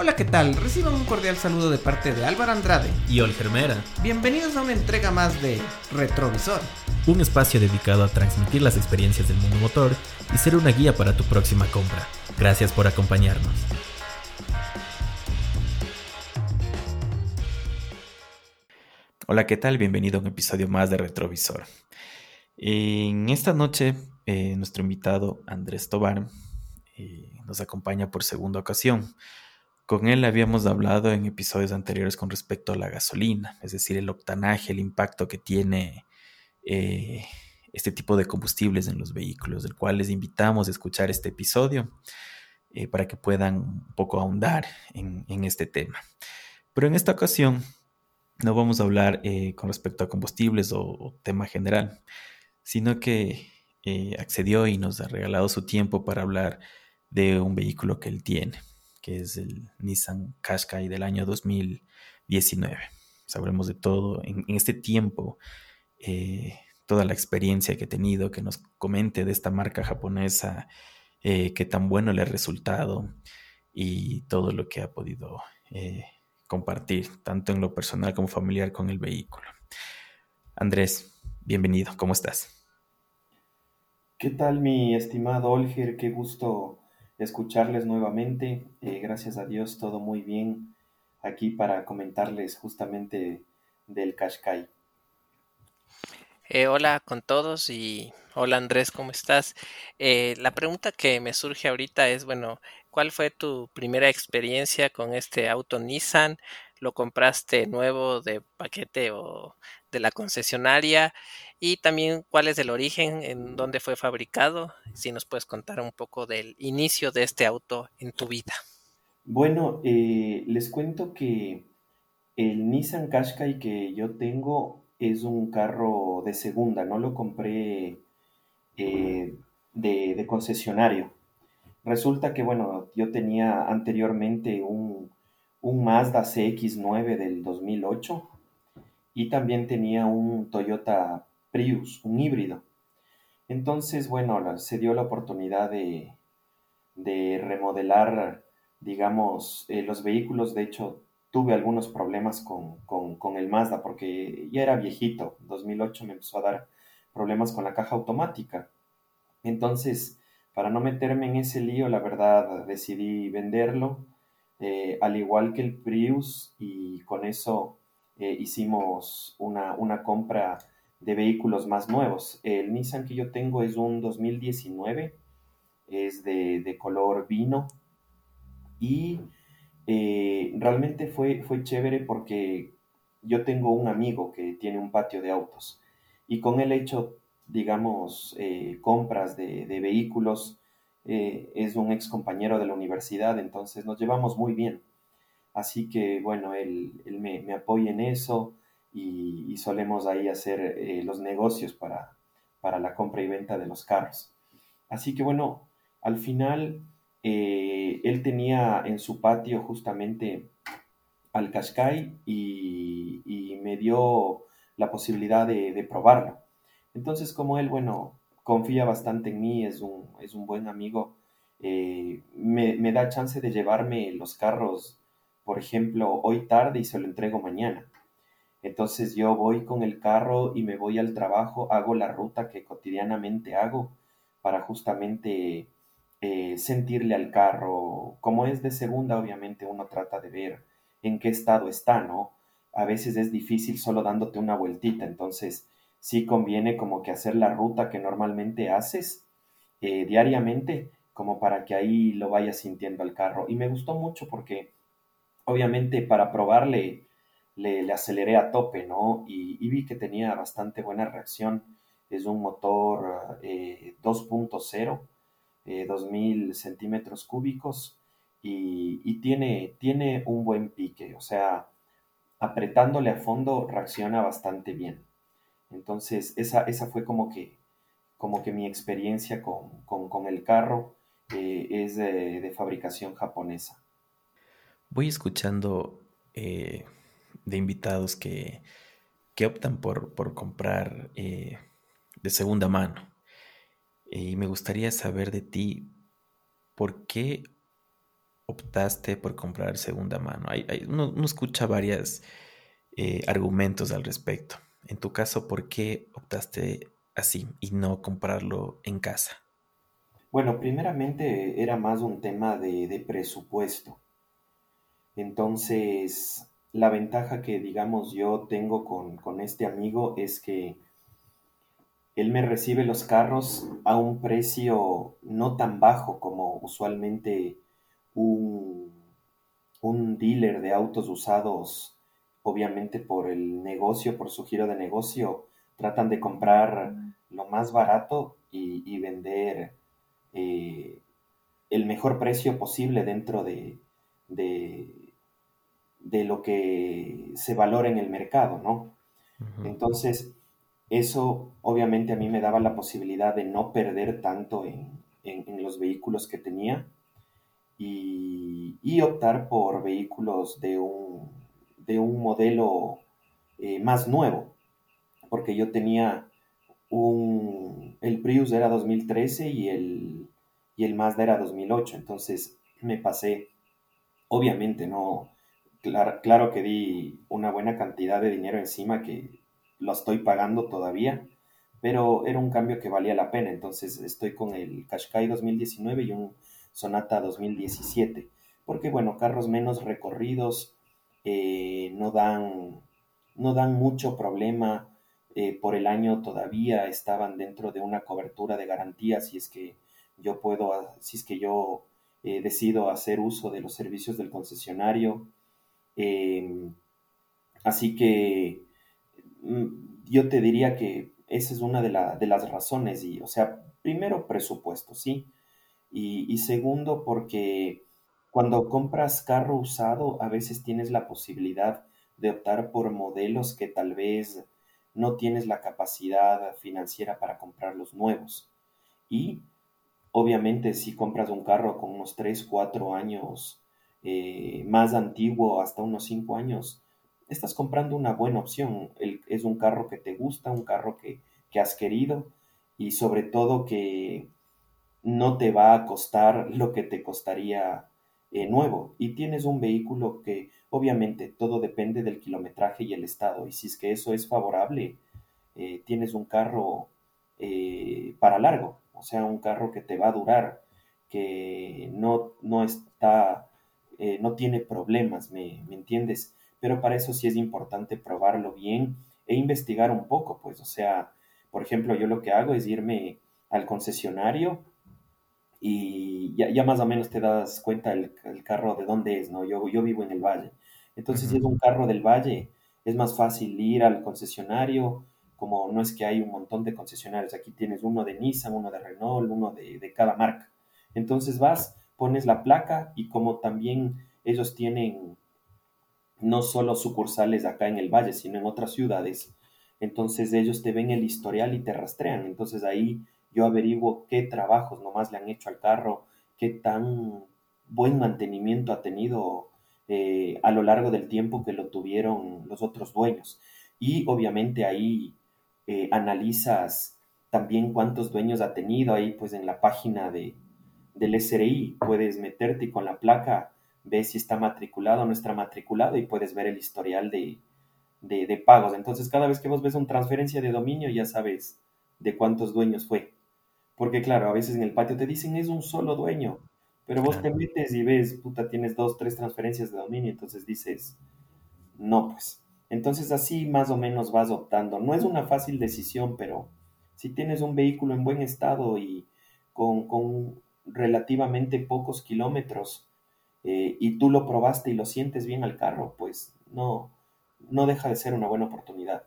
Hola, ¿qué tal? Reciban un cordial saludo de parte de Álvaro Andrade y Olgermera. Bienvenidos a una entrega más de Retrovisor, un espacio dedicado a transmitir las experiencias del mundo motor y ser una guía para tu próxima compra. Gracias por acompañarnos. Hola, ¿qué tal? Bienvenido a un episodio más de Retrovisor. En esta noche, eh, nuestro invitado Andrés Tobar eh, nos acompaña por segunda ocasión. Con él habíamos hablado en episodios anteriores con respecto a la gasolina, es decir, el octanaje, el impacto que tiene eh, este tipo de combustibles en los vehículos, del cual les invitamos a escuchar este episodio eh, para que puedan un poco ahondar en, este tema. Pero en esta ocasión no vamos a hablar eh, con respecto a combustibles o, tema general, sino que accedió y nos ha regalado su tiempo para hablar de un vehículo que él tiene que es el Nissan Qashqai del año 2019. Sabremos de todo en, este tiempo, eh, toda la experiencia que he tenido, que nos comente de esta marca japonesa, eh, qué tan bueno le ha resultado y todo lo que ha podido eh, compartir, tanto en lo personal como familiar con el vehículo. Andrés, bienvenido, ¿cómo estás? ¿Qué tal mi estimado Olger? Qué gusto escucharles nuevamente. Eh, gracias a Dios, todo muy bien aquí para comentarles justamente del Qashqai. Eh, hola con todos y hola Andrés, ¿cómo estás? Eh, la pregunta que me surge ahorita es, bueno, ¿cuál fue tu primera experiencia con este auto Nissan? ¿Lo compraste nuevo de paquete o de la concesionaria? y también cuál es el origen, en dónde fue fabricado, si nos puedes contar un poco del inicio de este auto en tu vida. Bueno, eh, les cuento que el Nissan Qashqai que yo tengo es un carro de segunda, no lo compré eh, de, concesionario. Resulta que, bueno, yo tenía anteriormente un, un Mazda CX9 del 2008 y también tenía un Toyota Prius, un híbrido. Entonces, bueno, se dio la oportunidad de, remodelar, digamos, eh, los vehículos. De hecho, tuve algunos problemas con, el Mazda porque ya era viejito. 2008 me empezó a dar problemas con la caja automática. Entonces, para no meterme en ese lío, la verdad decidí venderlo, eh, al igual que el Prius, y con eso eh, hicimos una, una compra de vehículos más nuevos. El Nissan que yo tengo es un 2019, es de, color vino y eh, realmente fue, fue chévere porque yo tengo un amigo que tiene un patio de autos y con él he hecho, digamos, eh, compras de, vehículos. Eh, es un ex compañero de la universidad, entonces nos llevamos muy bien. Así que, bueno, él, me, me apoya en eso y, solemos ahí hacer eh, los negocios para, para la compra y venta de los carros. Así que bueno, al final eh, él tenía en su patio justamente al Qashqai y, y me dio la posibilidad de, probarlo. Entonces como él, bueno, confía bastante en mí, es un, es un buen amigo, eh, me, me, da chance de llevarme los carros, por ejemplo, hoy tarde y se lo entrego mañana. Entonces yo voy con el carro y me voy al trabajo, hago la ruta que cotidianamente hago para justamente eh, sentirle al carro. Como es de segunda, obviamente uno trata de ver en qué estado está, ¿no? A veces es difícil solo dándote una vueltita, entonces sí conviene como que hacer la ruta que normalmente haces eh, diariamente, como para que ahí lo vayas sintiendo al carro. Y me gustó mucho porque obviamente para probarle le, aceleré a tope, ¿no? Y, vi que tenía bastante buena reacción. Es un motor 2.0, eh, 2000 eh, centímetros cúbicos y, tiene, tiene un buen pique, o sea, apretándole a fondo reacciona bastante bien. Entonces, esa, esa fue como que, como que mi experiencia con, el carro eh, es de, fabricación japonesa. Voy escuchando de invitados que, que optan por, por comprar eh, de segunda mano. Y me gustaría saber de ti, ¿por qué optaste por comprar segunda mano? Hay, uno, escucha varios eh, argumentos al respecto. En tu caso, ¿por qué optaste así y no comprarlo en casa? Bueno, primeramente era más un tema de, presupuesto. Entonces, la ventaja que, digamos, yo tengo con, con este amigo es que él me recibe los carros a un precio no tan bajo como usualmente un, un dealer de autos usados, obviamente por el negocio, por su giro de negocio, tratan de comprar lo más barato y, vender eh, el mejor precio posible dentro de, de, lo que se valora en el mercado, ¿no? Entonces, eso obviamente a mí me daba la posibilidad de no perder tanto en, los vehículos que tenía y, optar por vehículos de un, de un modelo eh, más nuevo, porque yo tenía un, el Prius era 2013 y el, y el Mazda era 2008, entonces me pasé, obviamente no, claro, que di una buena cantidad de dinero encima que lo estoy pagando todavía, pero era un cambio que valía la pena. Entonces estoy con el Qashqai 2019 y un Sonata 2017, porque bueno, carros menos recorridos eh, no, dan, no dan mucho problema. Eh, por el año todavía estaban dentro de una cobertura de garantía si es que yo puedo, si es que yo eh, decido hacer uso de los servicios del concesionario. Em, así que Mm, yo te diría que esa es una de, las razones. Y, o sea, primero presupuesto, ¿sí? Y, segundo, porque cuando compras carro usado, a veces tienes la posibilidad de optar por modelos que tal vez no tienes la capacidad financiera para comprar los nuevos. Y obviamente si compras un carro con unos 3, 4 años eh, más antiguo, hasta unos 5 años, estás comprando una buena opción. es un carro que te gusta, un carro que, has querido y sobre todo que no te va a costar lo que te costaría eh, nuevo. Y tienes un vehículo que obviamente todo depende del kilometraje y el estado. Y si es que eso es favorable, eh, tienes un carro eh, para largo, o sea, un carro que te va a durar, que no, no está, no tiene problemas, ¿me, ¿me entiendes? pero para eso sí es importante probarlo bien e investigar un poco, pues, o sea, por ejemplo, yo lo que hago es irme al concesionario y ya, más o menos te das cuenta el, carro de dónde es, ¿no? Yo, yo vivo en el valle. Entonces, si es un carro del valle, es más fácil ir al concesionario, como no es que hay un montón de concesionarios, aquí tienes uno de Nissan, uno de Renault, uno de, de cada marca. Entonces vas, pones la placa y como también ellos tienen no solo sucursales acá en el valle, sino en otras ciudades. Entonces ellos te ven el historial y te rastrean. Entonces ahí yo averiguo qué trabajos nomás le han hecho al carro, qué tan buen mantenimiento ha tenido eh, a lo largo del tiempo que lo tuvieron los otros dueños. Y obviamente ahí eh, analizas también cuántos dueños ha tenido. Ahí pues en la página de, del SRI puedes meterte y con la placa ves si está matriculado o no está matriculado y puedes ver el historial de, de, pagos. Entonces, cada vez que vos ves una transferencia de dominio, ya sabes de cuántos dueños fue. Porque, claro, a veces en el patio te dicen es un solo dueño, pero vos te metes y ves, puta, tienes dos, tres transferencias de dominio, entonces dices, no, pues. Entonces, así más o menos vas optando. No es una fácil decisión, pero si tienes un vehículo en buen estado y con, con relativamente pocos kilómetros, eh, y tú lo probaste y lo sientes bien al carro, pues no, no deja de ser una buena oportunidad.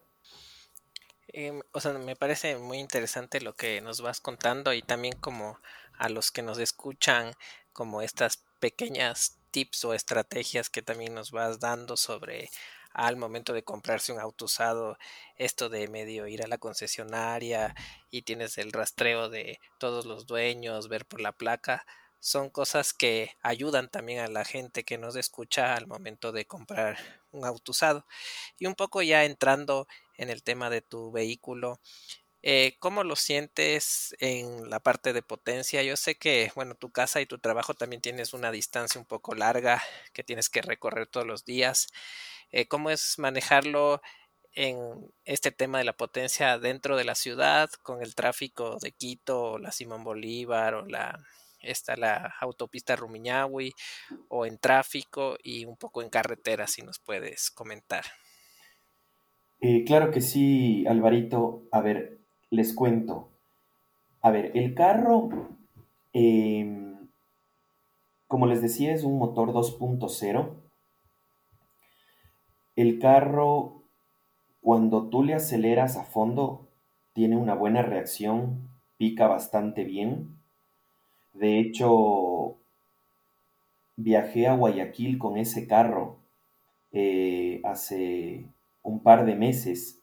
Em, o sea, me parece muy interesante lo que nos vas contando y también como a los que nos escuchan, como estas pequeñas tips o estrategias que también nos vas dando sobre al momento de comprarse un auto usado, esto de medio ir a la concesionaria y tienes el rastreo de todos los dueños, ver por la placa, son cosas que ayudan también a la gente que nos escucha al momento de comprar un auto usado. Y un poco ya entrando en el tema de tu vehículo, Eh, ¿Cómo lo sientes en la parte de potencia? Yo sé que, bueno, tu casa y tu trabajo también tienes una distancia un poco larga que tienes que recorrer todos los días. Eh, ¿Cómo es manejarlo en este tema de la potencia dentro de la ciudad con el tráfico de Quito, la Simón Bolívar o la está la autopista Rumiñahui o en tráfico y un poco en carretera, si nos puedes comentar. Eh, claro que sí, Alvarito. A ver, les cuento. A ver, el carro, em, como les decía, es un motor 2.0. El carro, cuando tú le aceleras a fondo, tiene una buena reacción, pica bastante bien. De hecho, viajé a Guayaquil con ese carro eh, hace un par de meses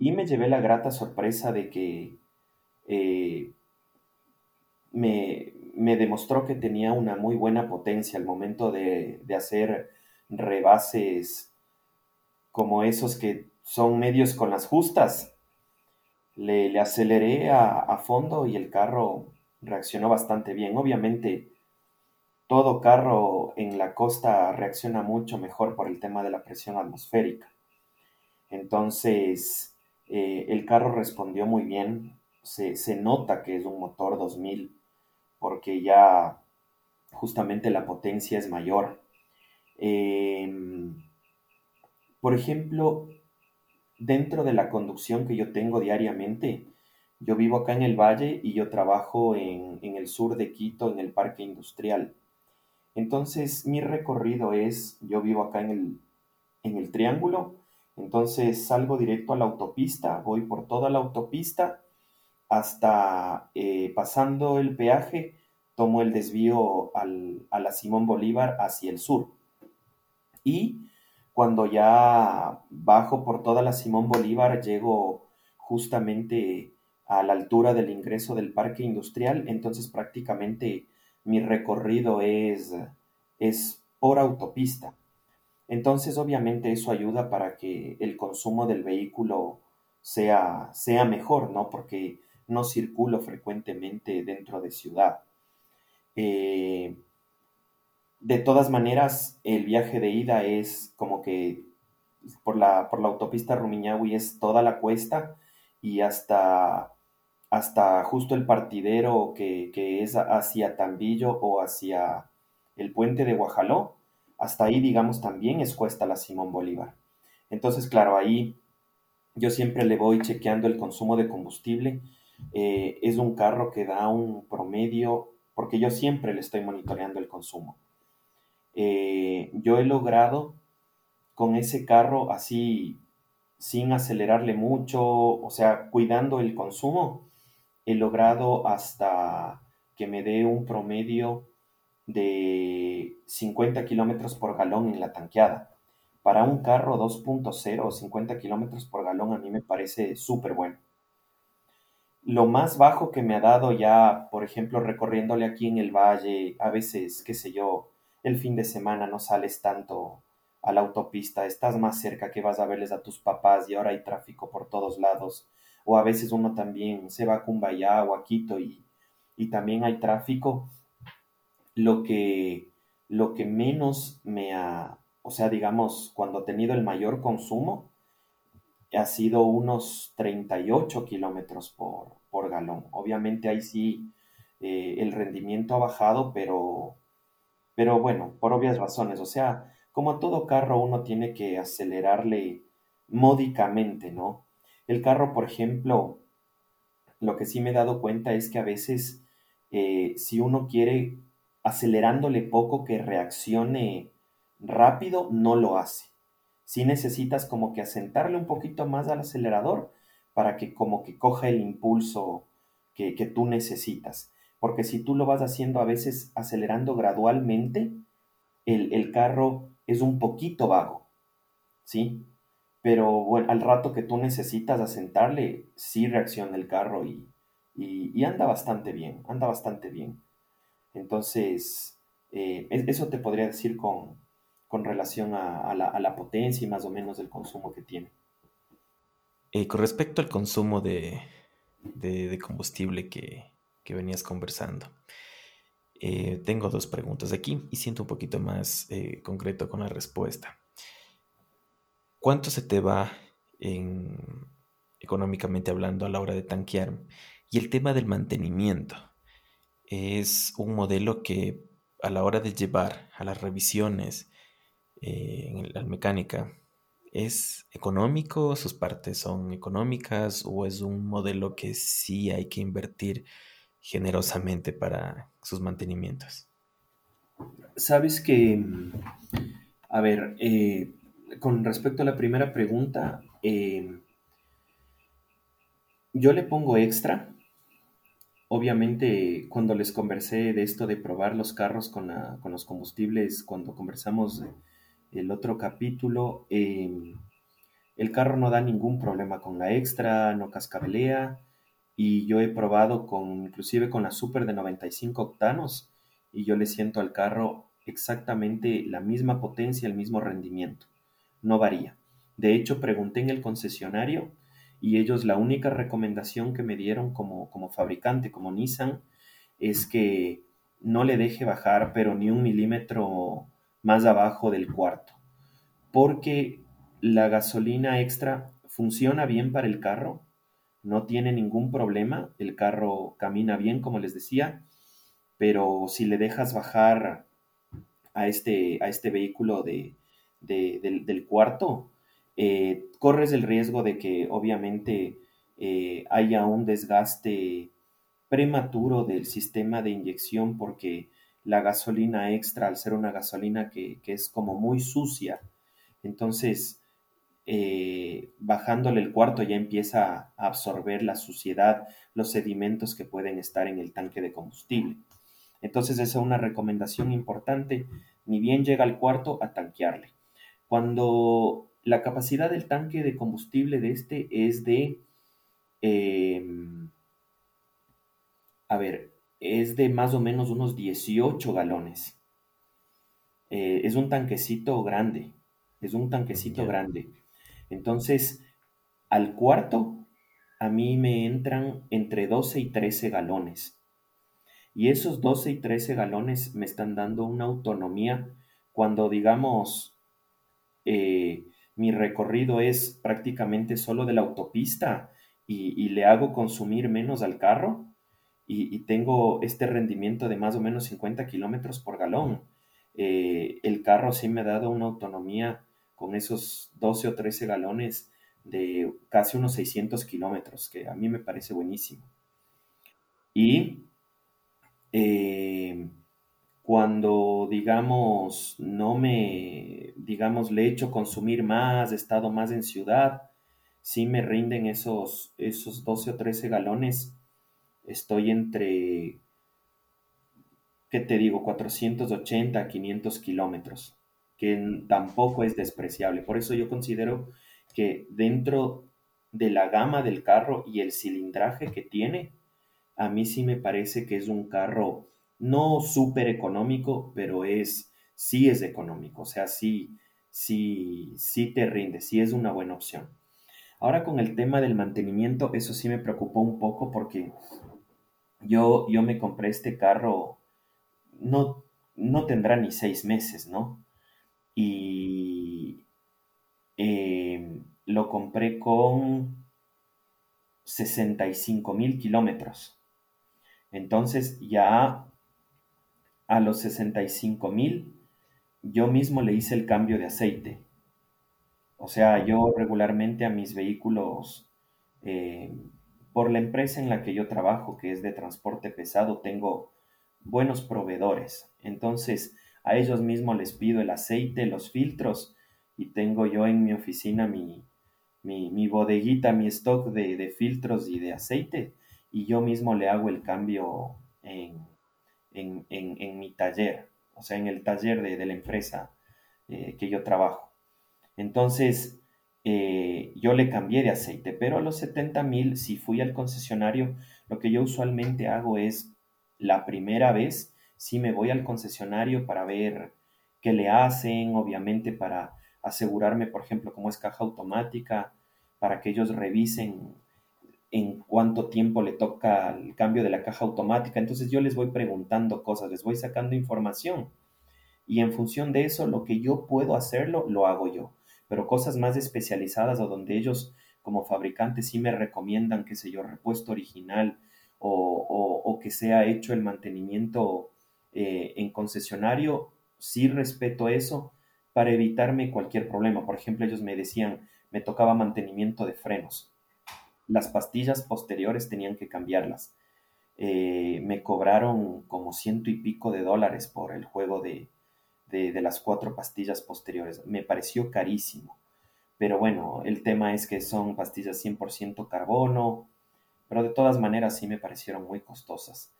y me llevé la grata sorpresa de que eh, me, demostró que tenía una muy buena potencia al momento de, hacer rebases como esos que son medios con las justas. Le, aceleré a, fondo y el carro reaccionó bastante bien. Obviamente, todo carro en la costa reacciona mucho mejor por el tema de la presión atmosférica. Entonces, eh, el carro respondió muy bien. Se, nota que es un motor 2000 porque ya justamente la potencia es mayor. Em, por ejemplo, dentro de la conducción que yo tengo diariamente, yo vivo acá en el valle y yo trabajo en, el sur de Quito, en el parque industrial. Entonces, mi recorrido es, yo vivo acá en el, en el triángulo, entonces salgo directo a la autopista, voy por toda la autopista hasta eh, pasando el peaje, tomo el desvío a la Simón Bolívar hacia el sur. Y cuando ya bajo por toda la Simón Bolívar, llego justamente a la altura del ingreso del parque industrial, entonces prácticamente mi recorrido es, es por autopista. Entonces, obviamente, eso ayuda para que el consumo del vehículo sea, sea mejor, ¿no? Porque no circulo frecuentemente dentro de ciudad. Eh, de todas maneras, el viaje de ida es como que por la, por la autopista Rumiñahui es toda la cuesta y hasta, hasta justo el partidero que, que es hacia Tambillo o hacia el puente de Guajaló hasta ahí, digamos, también es cuesta la Simón Bolívar. Entonces, claro, ahí yo siempre le voy chequeando el consumo de combustible. Eh, es un carro que da un promedio, porque yo siempre le estoy monitoreando el consumo. Eh, yo he logrado con ese carro así, sin acelerarle mucho, o sea, cuidando el consumo, he logrado hasta que me dé un promedio de 50 kilómetros por galón en la tanqueada. Para un carro 2.0 o 50 kilómetros por galón a mí me parece súper bueno. Lo más bajo que me ha dado ya, por ejemplo, recorriéndole aquí en el valle, a veces, qué sé yo, el fin de semana no sales tanto a la autopista, estás más cerca que vas a verles a tus papás y ahora hay tráfico por todos lados. O a veces uno también se va a Cumbayá o a Quito y, y también hay tráfico lo que, lo que menos me ha, o sea, digamos, cuando he tenido el mayor consumo, ha sido unos 38 kilómetros por, por, galón. Obviamente ahí sí eh, el rendimiento ha bajado, pero, pero bueno, por obvias razones. O sea, como a todo carro uno tiene que acelerarle módicamente, ¿no? El carro, por ejemplo, lo que sí me he dado cuenta es que a veces eh, si uno quiere acelerándole poco que reaccione rápido, no lo hace. Si necesitas como que asentarle un poquito más al acelerador para que como que coja el impulso que, tú necesitas. Porque si tú lo vas haciendo a veces acelerando gradualmente, el, carro es un poquito vago, ¿sí? Pero al rato que tú necesitas asentarle, sí reacciona el carro y, y anda bastante bien, anda bastante bien. Entonces, eh, eso te podría decir con, relación a, la, potencia y más o menos el consumo que tiene. Eh, con respecto al consumo de, de, combustible que, venías conversando. Eh, tengo dos preguntas aquí y siento un poquito más concreto con la respuesta. ¿Cuánto se te va en, económicamente hablando a la hora de tanquear? Y el tema del mantenimiento. Es un modelo que a la hora de llevar a las revisiones eh, en la mecánica ¿Es económico? ¿Sus partes son económicas? ¿O es un modelo que sí hay que invertir generosamente para sus mantenimientos? Sabes que, mm, a ver, eh, con respecto a la primera pregunta, em, yo le pongo extra. Obviamente, cuando les conversé de esto de probar los carros con, los combustibles, cuando conversamos el otro capítulo, em, el carro no da ningún problema con la extra, no cascabelea y yo he probado con inclusive con la Super de 95 octanos y yo le siento al carro exactamente la misma potencia, el mismo rendimiento. No varía. De hecho, pregunté en el concesionario y ellos la única recomendación que me dieron como, como fabricante, como Nissan, es que no le deje bajar pero ni un milímetro más abajo del cuarto, porque la gasolina extra funciona bien para el carro, no tiene ningún problema, el carro camina bien, como les decía, pero si le dejas bajar a este, a este vehículo de, del, cuarto, eh, corres el riesgo de que obviamente eh, haya un desgaste prematuro del sistema de inyección porque la gasolina extra, al ser una gasolina que, es como muy sucia, entonces eh, bajándole el cuarto ya empieza a absorber la suciedad, los sedimentos que pueden estar en el tanque de combustible. Entonces esa es una recomendación importante, ni bien llega al cuarto a tanquearle. Cuando la capacidad del tanque de combustible de este es de, em, a ver, es de más o menos unos 18 galones. Eh, es un tanquecito grande, es un tanquecito grande. Entonces, al cuarto, a mí me entran entre 12 y 13 galones. Y esos 12 y 13 galones me están dando una autonomía cuando, digamos, eh, mi recorrido es prácticamente solo de la autopista y le hago consumir menos al carro y, tengo este rendimiento de más o menos 50 kilómetros por galón. Eh, el carro sí me ha dado una autonomía con esos 12 o 13 galones de casi unos 600 kilómetros, que a mí me parece buenísimo. Y eh, cuando, digamos, no me, digamos, le he hecho consumir más, he estado más en ciudad, sí me rinden esos, esos 12 o 13 galones estoy entre, ¿qué te digo? 480, 500 kilómetros, que tampoco es despreciable. Por eso yo considero que dentro de la gama del carro y el cilindraje que tiene, a mí sí me parece que es un carro no súper económico, pero es, sí es económico, o sea, sí, sí, sí te rinde, sí es una buena opción. Ahora con el tema del mantenimiento, eso sí me preocupó un poco porque yo, yo me compré este carro, no, no tendrá ni seis meses, ¿no? Y em, lo compré con 65 mil kilómetros. Entonces ya a los 65 mil yo mismo le hice el cambio de aceite. O sea, yo regularmente a mis vehículos em, por la empresa en la que yo trabajo, que es de transporte pesado, tengo buenos proveedores. Entonces, a ellos mismos les pido el aceite, los filtros, y tengo yo en mi oficina mi, mi, bodeguita, mi stock de, filtros y de aceite, y yo mismo le hago el cambio en, mi taller, o sea, en el taller de, la empresa eh, que yo trabajo. Entonces, eh, yo le cambié de aceite, pero a los 70 mil, si fui al concesionario, lo que yo usualmente hago es la primera vez, si me voy al concesionario para ver qué le hacen, obviamente para asegurarme, por ejemplo, cómo es caja automática, para que ellos revisen en cuánto tiempo le toca el cambio de la caja automática. Entonces yo les voy preguntando cosas, les voy sacando información. Y en función de eso, lo que yo puedo hacerlo, lo hago yo. Pero cosas más especializadas o donde ellos como fabricantes sí me recomiendan, qué sé yo, repuesto original o, que sea hecho el mantenimiento eh, en concesionario, sí respeto eso para evitarme cualquier problema. Por ejemplo, ellos me decían, me tocaba mantenimiento de frenos las pastillas posteriores tenían que cambiarlas. Eh, me cobraron como ciento y pico de dólares por el juego de, las cuatro pastillas posteriores. Me pareció carísimo. Pero bueno, el tema es que son pastillas 100% carbono, pero de todas maneras sí me parecieron muy costosas.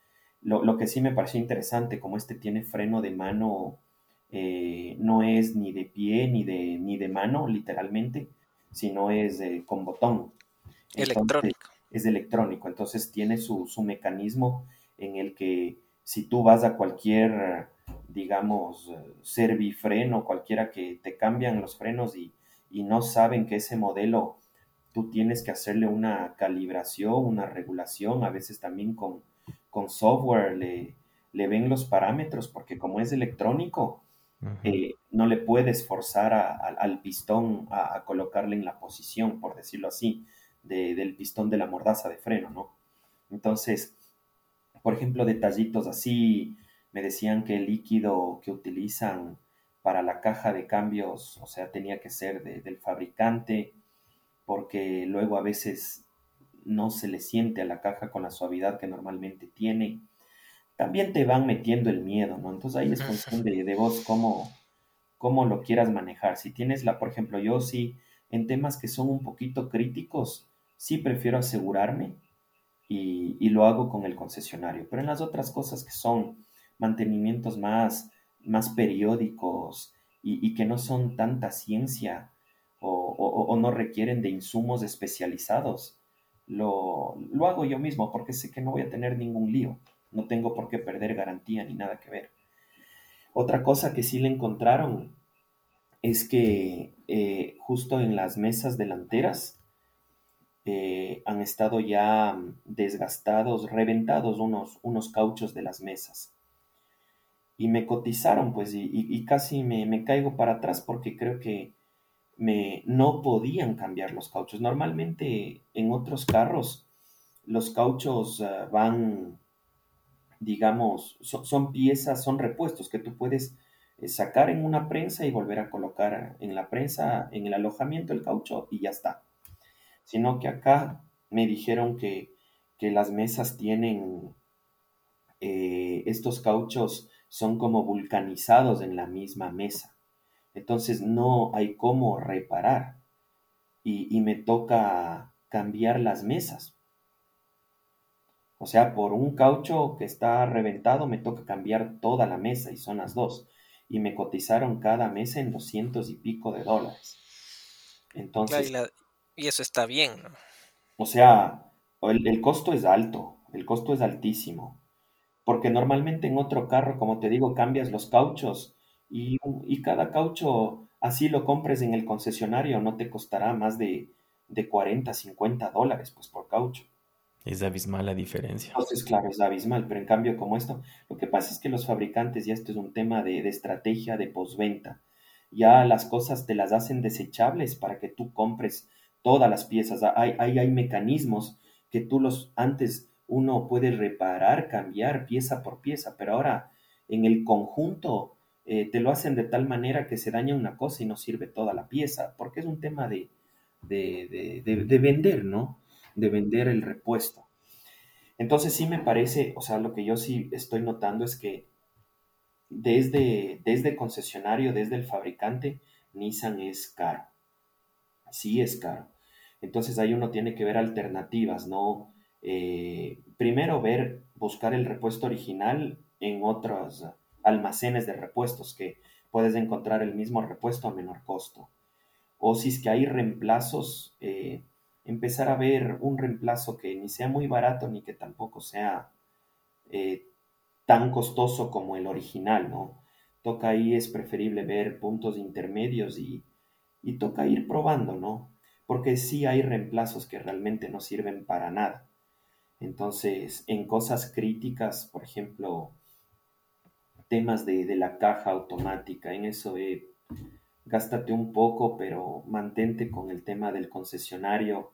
Lo, que sí me pareció interesante, como este tiene freno de mano, eh, no es ni de pie ni de, ni de mano, literalmente, sino es con botón electrónico. Es electrónico, entonces tiene su, mecanismo en el que si tú vas a cualquier, digamos, servifreno, cualquiera que te cambian los frenos y, no saben que ese modelo tú tienes que hacerle una calibración, una regulación, a veces también con, con software le, le, ven los parámetros, porque como es electrónico, eh, no le puedes forzar al pistón a, a, colocarle en la posición, por decirlo así del pistón de la mordaza de freno, ¿no? Entonces, por ejemplo, detallitos así, me decían que el líquido que utilizan para la caja de cambios, o sea, tenía que ser del fabricante, porque luego a veces no se le siente a la caja con la suavidad que normalmente tiene. También te van metiendo el miedo, ¿no? Entonces ahí es cuestión de, de vos cómo, cómo lo quieras manejar. Si tienes la, por ejemplo, yo sí, en temas que son un poquito críticos, sí prefiero asegurarme y, lo hago con el concesionario. Pero en las otras cosas que son mantenimientos más, más periódicos y, que no son tanta ciencia o, no requieren de insumos especializados, lo, lo hago yo mismo porque sé que no voy a tener ningún lío. No tengo por qué perder garantía ni nada que ver. Otra cosa que sí le encontraron es que eh, justo en las mesas delanteras eh, han estado ya desgastados, reventados unos, unos cauchos de las mesas. Y me cotizaron, pues, y, casi me, caigo para atrás porque creo que me, no podían cambiar los cauchos. Normalmente en otros carros los cauchos ah, van, digamos, son, piezas, son repuestos que tú puedes eh, sacar en una prensa y volver a colocar en la prensa, en el alojamiento el caucho y ya está sino que acá me dijeron que, las mesas tienen, eh, estos cauchos son como vulcanizados en la misma mesa. Entonces no hay cómo reparar y, me toca cambiar las mesas. O sea, por un caucho que está reventado me toca cambiar toda la mesa y son las dos. Y me cotizaron cada mesa en doscientos y pico de dólares. Entonces, y eso está bien, O sea, el, costo es alto, el costo es altísimo. Porque normalmente en otro carro, como te digo, cambias los cauchos y, cada caucho, así lo compres en el concesionario, no te costará más de, de 40, 50 dólares pues por caucho. Es abismal la diferencia. Entonces, claro, es abismal, pero en cambio como esto, lo que pasa es que los fabricantes, ya esto es un tema de, de estrategia de postventa, ya las cosas te las hacen desechables para que tú compres todas las piezas. Hay, hay, hay mecanismos que tú los antes uno puede reparar, cambiar pieza por pieza, pero ahora en el conjunto eh, te lo hacen de tal manera que se daña una cosa y no sirve toda la pieza, porque es un tema de, de, de, vender, ¿no? De vender el repuesto. Entonces sí me parece, o sea, lo que yo sí estoy notando es que desde, desde concesionario, desde el fabricante, Nissan es caro sí es caro. Entonces ahí uno tiene que ver alternativas, ¿no? Eh, primero ver, buscar el repuesto original en otros almacenes de repuestos que puedes encontrar el mismo repuesto a menor costo. O si es que hay reemplazos, eh, empezar a ver un reemplazo que ni sea muy barato ni que tampoco sea eh, tan costoso como el original, ¿no? Toca ahí es preferible ver puntos intermedios y y toca ir probando, ¿no? porque sí hay reemplazos que realmente no sirven para nada. Entonces, en cosas críticas, por ejemplo, temas de, de la caja automática, en eso eh, gástate un poco, pero mantente con el tema del concesionario,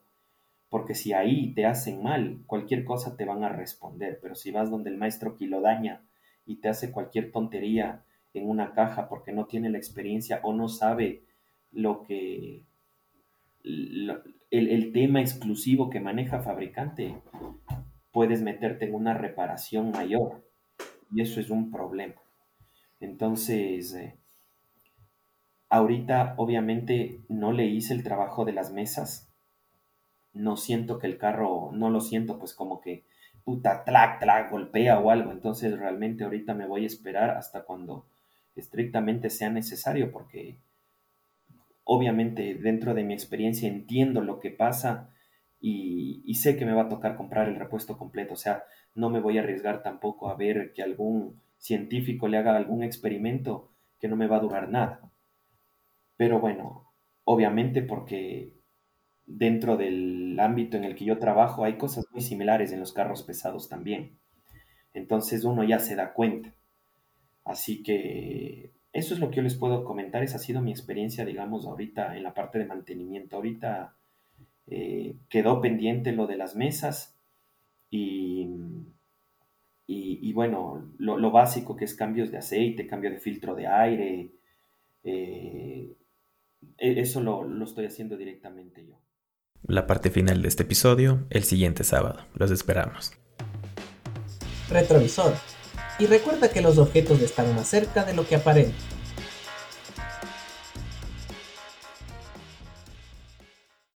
porque si ahí te hacen mal, cualquier cosa te van a responder, pero si vas donde el maestro Kilodaña y te hace cualquier tontería en una caja porque no tiene la experiencia o no sabe lo que el, tema exclusivo que maneja fabricante, puedes meterte en una reparación mayor. Y eso es un problema. Entonces, eh, ahorita obviamente no le hice el trabajo de las mesas, no siento que el carro, no lo siento pues como que puta, track, track, golpea o algo, entonces realmente ahorita me voy a esperar hasta cuando estrictamente sea necesario porque obviamente dentro de mi experiencia entiendo lo que pasa y, sé que me va a tocar comprar el repuesto completo. O sea, no me voy a arriesgar tampoco a ver que algún científico le haga algún experimento que no me va a durar nada. Pero bueno, obviamente porque dentro del ámbito en el que yo trabajo hay cosas muy similares en los carros pesados también. Entonces uno ya se da cuenta. Así que eso es lo que yo les puedo comentar. Esa ha sido mi experiencia, digamos, ahorita en la parte de mantenimiento. Ahorita eh, quedó pendiente lo de las mesas y, y, bueno, lo, básico que es cambios de aceite, cambio de filtro de aire. Eh, e, eso lo, lo estoy haciendo directamente yo. La parte final de este episodio el siguiente sábado. Los esperamos. Retrovisor y recuerda que los objetos están más cerca de lo que aparentan.